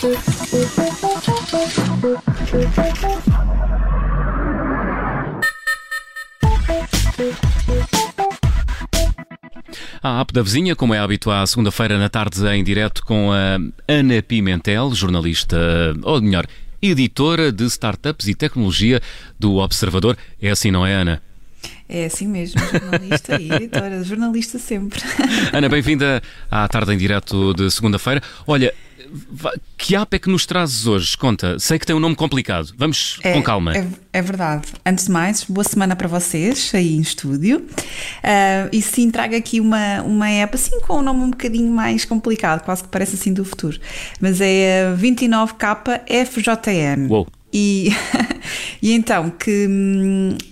A app da vizinha, como é hábito à segunda-feira na tarde em direto com a Ana Pimentel, jornalista, ou melhor, editora de startups e tecnologia do Observador. É assim, não é, Ana? É assim mesmo, jornalista e editora, jornalista sempre. Ana, bem-vinda à tarde em direto de segunda-feira. Olha, que app é que nos trazes hoje? Conta, sei que tem um nome complicado. Vamos é, com calma. É, é, verdade. Antes de mais, boa semana para vocês aí em estúdio. Uh, e sim, trago aqui uma, uma app assim com um nome um bocadinho mais complicado, quase que parece assim do futuro. Mas é 29KFJN. Uou. E, e então, que,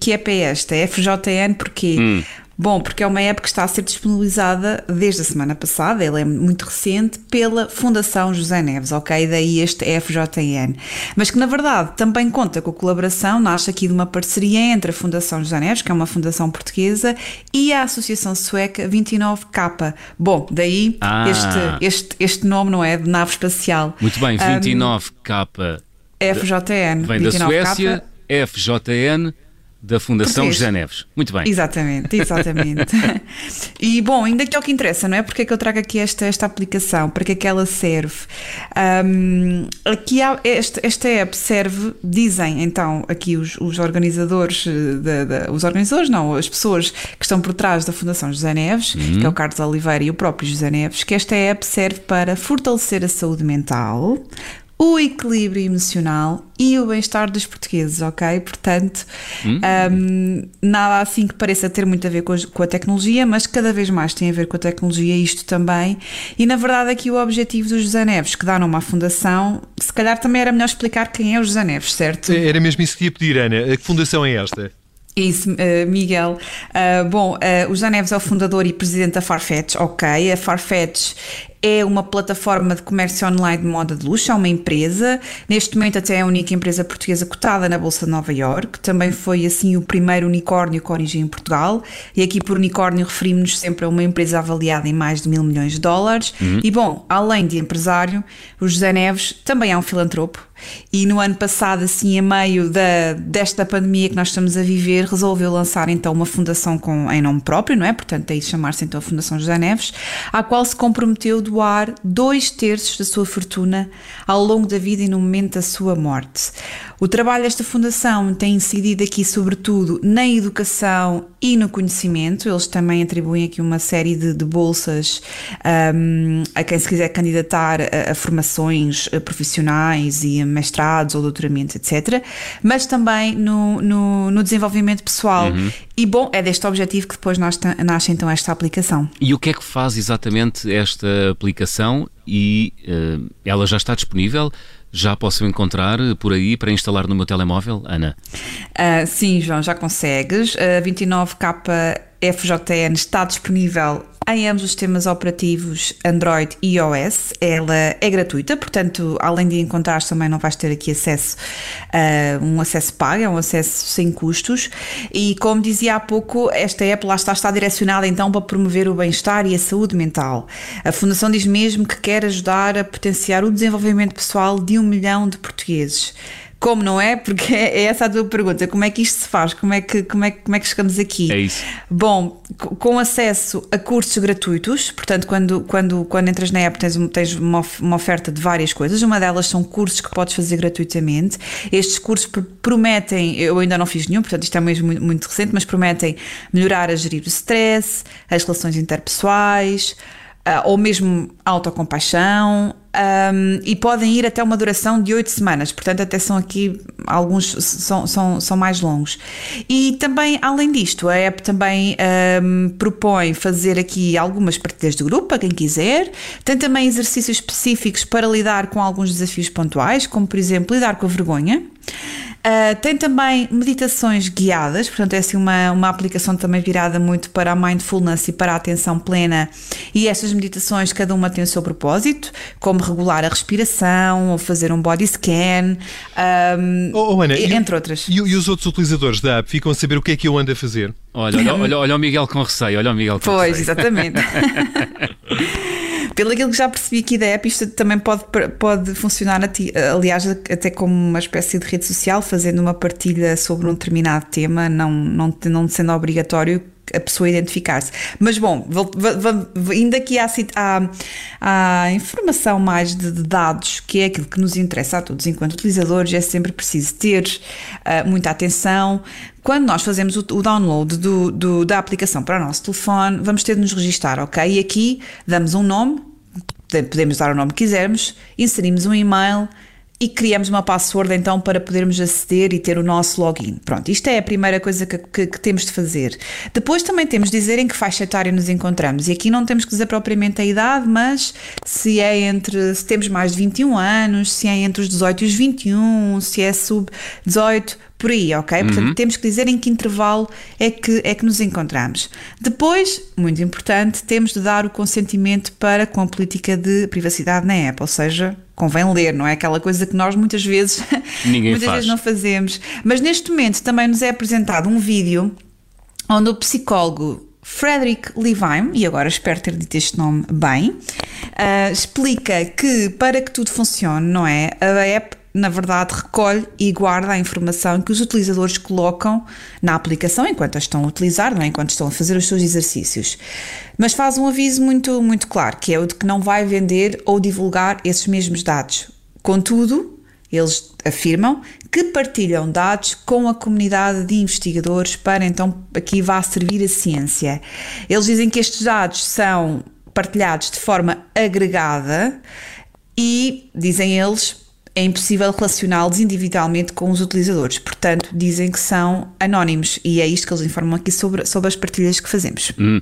que app é esta? FJN porque hum. Bom, porque é uma app que está a ser disponibilizada desde a semana passada, ela é muito recente, pela Fundação José Neves, ok? Daí este FJN. Mas que na verdade também conta com a colaboração, nasce aqui de uma parceria entre a Fundação José Neves, que é uma fundação portuguesa, e a Associação Sueca 29K. Bom, daí ah. este, este, este nome, não é? De nave espacial. Muito bem, 29K. Um, FJN. Vem 29K. da Suécia, FJN da Fundação Português. José Neves. Muito bem. Exatamente, exatamente. e bom, ainda que é o que interessa, não é? Porque é que eu trago aqui esta, esta aplicação? Para que é que ela serve? Um, aqui há, esta, esta app serve, dizem então aqui os, os organizadores, de, de, os organizadores não, as pessoas que estão por trás da Fundação José Neves, uhum. que é o Carlos Oliveira e o próprio José Neves, que esta app serve para fortalecer a saúde mental, o equilíbrio emocional e o bem-estar dos portugueses, ok? Portanto, hum. um, nada assim que pareça ter muito a ver com a, com a, tecnologia, mas cada vez mais tem a ver com a tecnologia, isto também. E na verdade, aqui o objetivo dos José Neves, que dá numa fundação, se calhar também era melhor explicar quem é o José Neves, certo? Era mesmo isso que ia pedir, Ana. A que fundação é esta? Isso, uh, Miguel. Uh, bom, uh, o José Neves é o fundador e presidente da Farfetch, ok. A Farfetch é uma plataforma de comércio online de moda de luxo, é uma empresa, neste momento até é a única empresa portuguesa cotada na Bolsa de Nova York, também foi assim o primeiro unicórnio com origem em Portugal, e aqui por unicórnio referimos-nos sempre a uma empresa avaliada em mais de mil milhões de dólares, uhum. e bom, além de empresário, o José Neves também é um filantropo, e no ano passado, assim, a meio da, desta pandemia que nós estamos a viver, resolveu lançar então uma fundação com, em nome próprio, não é? Portanto, daí chamar-se então a Fundação José Neves, à qual se comprometeu doar dois terços da sua fortuna ao longo da vida e no momento da sua morte. O trabalho desta fundação tem incidido aqui, sobretudo, na educação e no conhecimento. Eles também atribuem aqui uma série de, de bolsas um, a quem se quiser candidatar a, a formações eh, profissionais e a mestrados ou doutoramentos, etc. Mas também no, no, no desenvolvimento pessoal. Uhum. E bom, é deste objetivo que depois nasce então esta aplicação. E o que é que faz exatamente esta aplicação? E uh, ela já está disponível? já posso encontrar por aí para instalar no meu telemóvel, Ana? Uh, sim, João, já consegues. A 29K FJN está disponível em ambos os sistemas operativos Android e iOS. Ela é gratuita, portanto, além de encontrar também não vais ter aqui acesso a uh, um acesso pago, é um acesso sem custos. E como dizia há pouco, esta app lá está, está direcionada então para promover o bem-estar e a saúde mental. A Fundação diz mesmo que quer ajudar a potenciar o desenvolvimento pessoal de um milhão de portugueses. Como não é? Porque é essa a tua pergunta. Como é que isto se faz? Como é que, como é, como é que chegamos aqui? É isso. Bom, com acesso a cursos gratuitos, portanto, quando, quando, quando entras na app tens, tens uma, uma oferta de várias coisas. Uma delas são cursos que podes fazer gratuitamente. Estes cursos prometem, eu ainda não fiz nenhum, portanto, isto é mesmo muito, muito recente, mas prometem melhorar a gerir o stress, as relações interpessoais ou mesmo autocompaixão, um, e podem ir até uma duração de 8 semanas, portanto, até são aqui alguns são, são, são mais longos. E também, além disto, a app também um, propõe fazer aqui algumas partidas de grupo para quem quiser, tem também exercícios específicos para lidar com alguns desafios pontuais, como por exemplo lidar com a vergonha. Uh, tem também meditações guiadas, portanto, é assim uma, uma aplicação também virada muito para a mindfulness e para a atenção plena. E estas meditações, cada uma tem o seu propósito, como regular a respiração ou fazer um body scan, um, oh, oh, Ana, entre e, outras. E, e, os outros utilizadores da app ficam a saber o que é que eu ando a fazer? Olha, olha, olha, olha o Miguel com receio, olha o Miguel com pois, receio. exatamente. Pelo aquilo que já percebi aqui da app, isto também pode, pode funcionar, aliás, até como uma espécie de rede social, fazendo uma partilha sobre um determinado tema, não, não, não sendo obrigatório a pessoa identificar-se. Mas bom, indo aqui à, à, à informação mais de, de, dados, que é aquilo que nos interessa a todos enquanto utilizadores, é sempre preciso ter uh, muita atenção. Quando nós fazemos o, o download do, do, da aplicação para o nosso telefone, vamos ter de nos registar, ok? E aqui damos um nome, podemos dar o nome que quisermos, inserimos um e-mail e criamos uma password então para podermos aceder e ter o nosso login. Pronto, isto é a primeira coisa que, que, que, temos de fazer. Depois também temos de dizer em que faixa etária nos encontramos. E aqui não temos que dizer propriamente a idade, mas se é entre, se temos mais de 21 anos, se é entre os 18 e os 21, se é sub 18, por aí, ok? Portanto, uhum. temos que dizer em que intervalo é que, é que nos encontramos. Depois, muito importante, temos de dar o consentimento para com a política de privacidade na app, ou seja, convém ler, não é aquela coisa que nós muitas vezes, muitas faz. vezes não fazemos. Mas neste momento também nos é apresentado um vídeo onde o psicólogo Frederick Levine, e agora espero ter dito este nome bem, uh, explica que para que tudo funcione, não é? A app na verdade, recolhe e guarda a informação que os utilizadores colocam na aplicação enquanto a estão a utilizar, não é? enquanto estão a fazer os seus exercícios. Mas faz um aviso muito, muito claro, que é o de que não vai vender ou divulgar esses mesmos dados. Contudo, eles afirmam que partilham dados com a comunidade de investigadores para então aqui vá servir a ciência. Eles dizem que estes dados são partilhados de forma agregada e, dizem eles, é impossível relacioná-los individualmente com os utilizadores. Portanto, dizem que são anónimos e é isto que eles informam aqui sobre, sobre as partilhas que fazemos. Hum.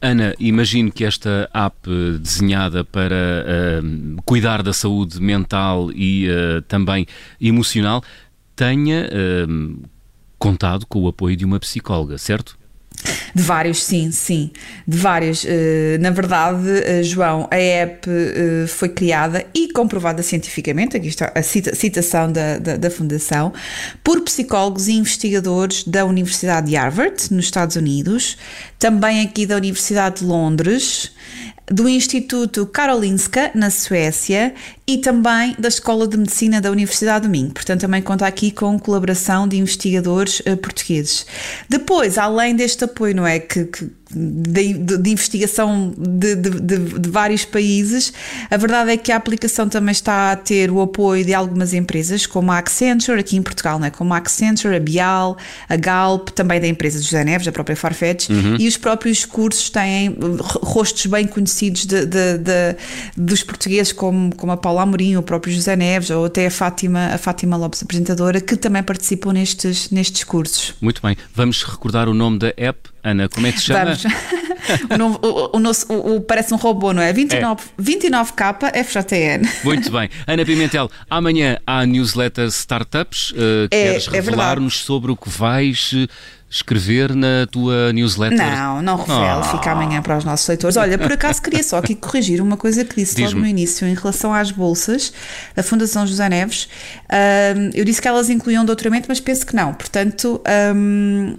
Ana, imagino que esta app desenhada para uh, cuidar da saúde mental e uh, também emocional tenha uh, contado com o apoio de uma psicóloga, certo? De vários, sim, sim. De vários. Eh, na verdade, eh, João, a app eh, foi criada e comprovada cientificamente, aqui está a citação da, da, da Fundação, por psicólogos e investigadores da Universidade de Harvard, nos Estados Unidos, também aqui da Universidade de Londres, do Instituto Karolinska, na Suécia, e também da Escola de Medicina da Universidade do Minho. Portanto, também conta aqui com colaboração de investigadores uh, portugueses. Depois, além deste apoio, não é? Que, que de, de, de investigação de, de, vários países, a verdade é que a aplicação também está a ter o apoio de algumas empresas, como a Accenture, aqui em Portugal, não é? como a Accenture, a Bial, a Galp, também da empresa de José Neves, a própria Farfetch, uhum. e os próprios cursos têm rostos bem conhecidos dos portugueses, como, como a Paula Amorim, o próprio José Neves, ou até a Fátima, a Fátima Lopes, apresentadora, que também participam nestes, nestes cursos. Muito bem. Vamos recordar o nome da app Ana, como é que se chama? o, novo, o, o, nosso, o, parece um robô, não é? 29, é. 29K FJTN. Muito bem. Ana Pimentel, amanhã há newsletter Startups. Uh, é, queres é revelar-nos sobre o que vais escrever na tua newsletter? Não, não revelo, oh. fica amanhã para os nossos leitores. Olha, por acaso queria só aqui corrigir uma coisa que disse logo no início em relação às bolsas da Fundação José Neves. Eu disse que elas incluíam doutoramento, mas penso que não. Portanto. Um,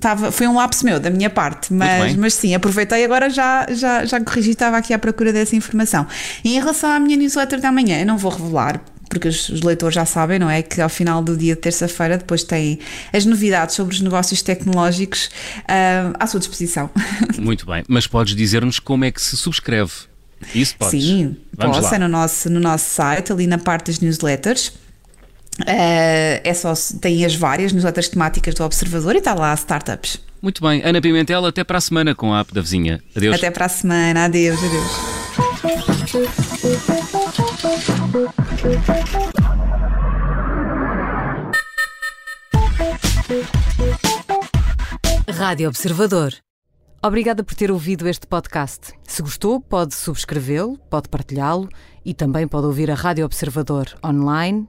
Tava, foi um lapso meu, da minha parte, mas, mas sim, aproveitei agora já, já, já corrigi, estava aqui à procura dessa informação. E em relação à minha newsletter da manhã, eu não vou revelar, porque os, os leitores já sabem, não é? Que ao final do dia de terça-feira depois têm as novidades sobre os negócios tecnológicos uh, à sua disposição. Muito bem, mas podes dizer-nos como é que se subscreve? Isso podes. Sim, Vamos posso, lá. é no nosso, no nosso site, ali na parte das newsletters. Uh, é só, tem as várias newsletters temáticas do Observador e está lá startups. Muito bem, Ana Pimentel, até para a semana com a app da vizinha. Adeus. Até para a semana, adeus, adeus. Rádio Observador. Obrigada por ter ouvido este podcast. Se gostou, pode subscrevê-lo, pode partilhá-lo e também pode ouvir a Rádio Observador online